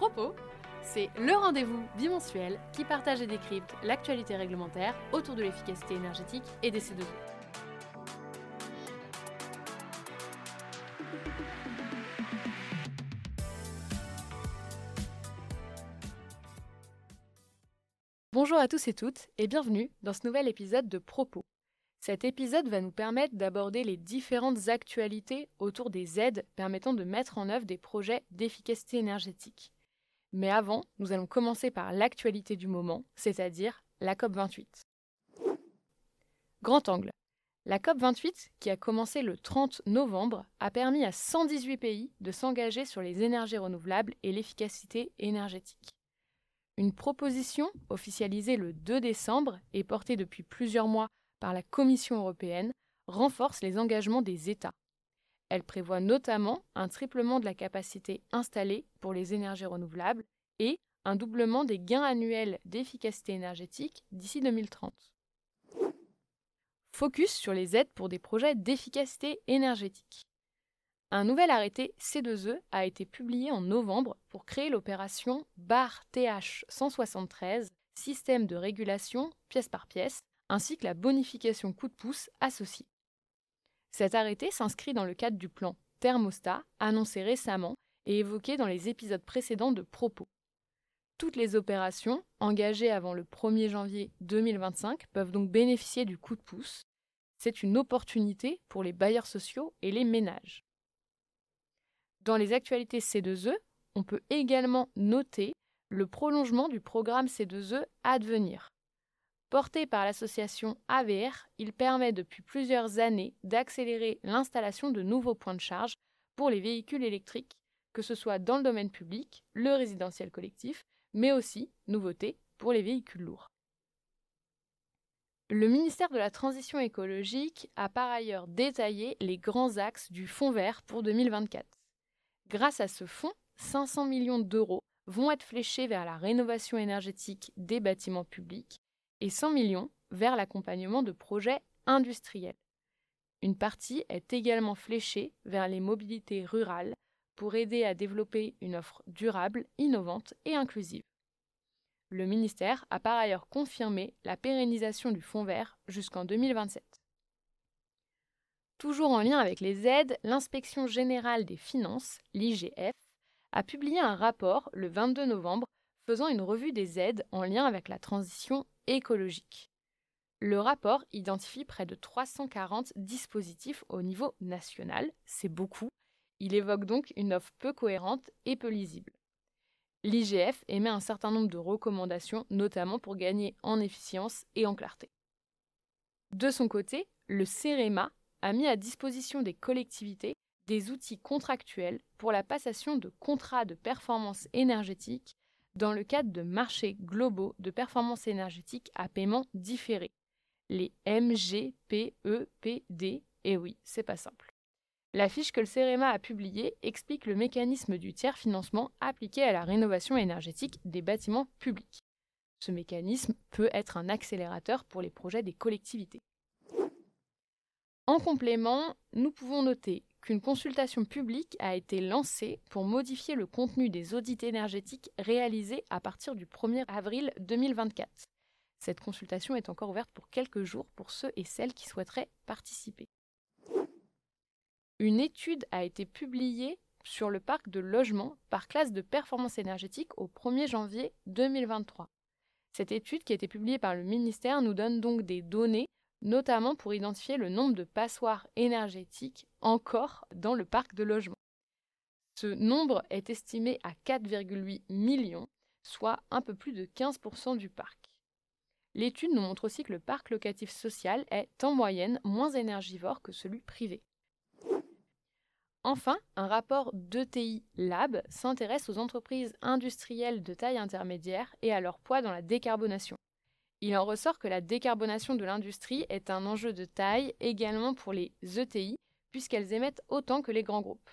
Propos, c'est le rendez-vous bimensuel qui partage et décrypte l'actualité réglementaire autour de l'efficacité énergétique et des C2E. Bonjour à tous et toutes et bienvenue dans ce nouvel épisode de Propos. Cet épisode va nous permettre d'aborder les différentes actualités autour des aides permettant de mettre en œuvre des projets d'efficacité énergétique. Mais avant, nous allons commencer par l'actualité du moment, c'est-à-dire la COP28. Grand angle. La COP28, qui a commencé le 30 novembre, a permis à 118 pays de s'engager sur les énergies renouvelables et l'efficacité énergétique. Une proposition, officialisée le 2 décembre et portée depuis plusieurs mois par la Commission européenne renforce les engagements des États. Elle prévoit notamment un triplement de la capacité installée pour les énergies renouvelables et un doublement des gains annuels d'efficacité énergétique d'ici 2030. Focus sur les aides pour des projets d'efficacité énergétique. Un nouvel arrêté C2E a été publié en novembre pour créer l'opération BAR TH 173, système de régulation pièce par pièce, ainsi que la bonification coup de pouce associée. Cet arrêté s'inscrit dans le cadre du plan thermostat annoncé récemment et évoqué dans les épisodes précédents de Propos. Toutes les opérations engagées avant le 1er janvier 2025 peuvent donc bénéficier du coup de pouce. C'est une opportunité pour les bailleurs sociaux et les ménages. Dans les actualités C2E, on peut également noter le prolongement du programme C2E Advenir. Porté par l'association AVR, il permet depuis plusieurs années d'accélérer l'installation de nouveaux points de charge pour les véhicules électriques, que ce soit dans le domaine public, le résidentiel collectif, mais aussi, nouveauté, pour les véhicules lourds. Le ministère de la Transition écologique a par ailleurs détaillé les grands axes du Fonds vert pour 2024. Grâce à ce fonds, 500 millions d'euros vont être fléchés vers la rénovation énergétique des bâtiments publics et 100 millions vers l'accompagnement de projets industriels. Une partie est également fléchée vers les mobilités rurales pour aider à développer une offre durable, innovante et inclusive. Le ministère a par ailleurs confirmé la pérennisation du Fonds vert jusqu'en 2027. Toujours en lien avec les aides, l'inspection générale des finances, l'IGF, a publié un rapport le 22 novembre faisant une revue des aides en lien avec la transition écologique. Le rapport identifie près de 340 dispositifs au niveau national, c'est beaucoup. Il évoque donc une offre peu cohérente et peu lisible. L'IGF émet un certain nombre de recommandations, notamment pour gagner en efficience et en clarté. De son côté, le CEREMA a mis à disposition des collectivités des outils contractuels pour la passation de contrats de performance énergétique dans le cadre de marchés globaux de performance énergétique à paiement différé, les MGPEPD, et oui, c'est pas simple. La fiche que le CEREMA a publiée explique le mécanisme du tiers-financement appliqué à la rénovation énergétique des bâtiments publics. Ce mécanisme peut être un accélérateur pour les projets des collectivités. En complément, nous pouvons noter qu'une consultation publique a été lancée pour modifier le contenu des audits énergétiques réalisés à partir du 1er avril 2024. Cette consultation est encore ouverte pour quelques jours pour ceux et celles qui souhaiteraient participer. Une étude a été publiée sur le parc de logement par classe de performance énergétique au 1er janvier 2023. Cette étude qui a été publiée par le ministère nous donne donc des données notamment pour identifier le nombre de passoires énergétiques encore dans le parc de logement. Ce nombre est estimé à 4,8 millions, soit un peu plus de 15% du parc. L'étude nous montre aussi que le parc locatif social est en moyenne moins énergivore que celui privé. Enfin, un rapport d'ETI Lab s'intéresse aux entreprises industrielles de taille intermédiaire et à leur poids dans la décarbonation. Il en ressort que la décarbonation de l'industrie est un enjeu de taille également pour les ETI, puisqu'elles émettent autant que les grands groupes.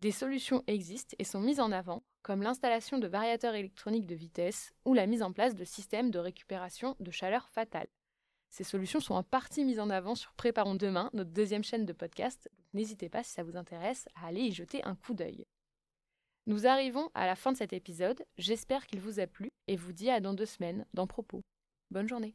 Des solutions existent et sont mises en avant, comme l'installation de variateurs électroniques de vitesse ou la mise en place de systèmes de récupération de chaleur fatale. Ces solutions sont en partie mises en avant sur Préparons demain, notre deuxième chaîne de podcast. N'hésitez pas, si ça vous intéresse, à aller y jeter un coup d'œil. Nous arrivons à la fin de cet épisode, j'espère qu'il vous a plu et vous dis à dans deux semaines dans Propos. Bonne journée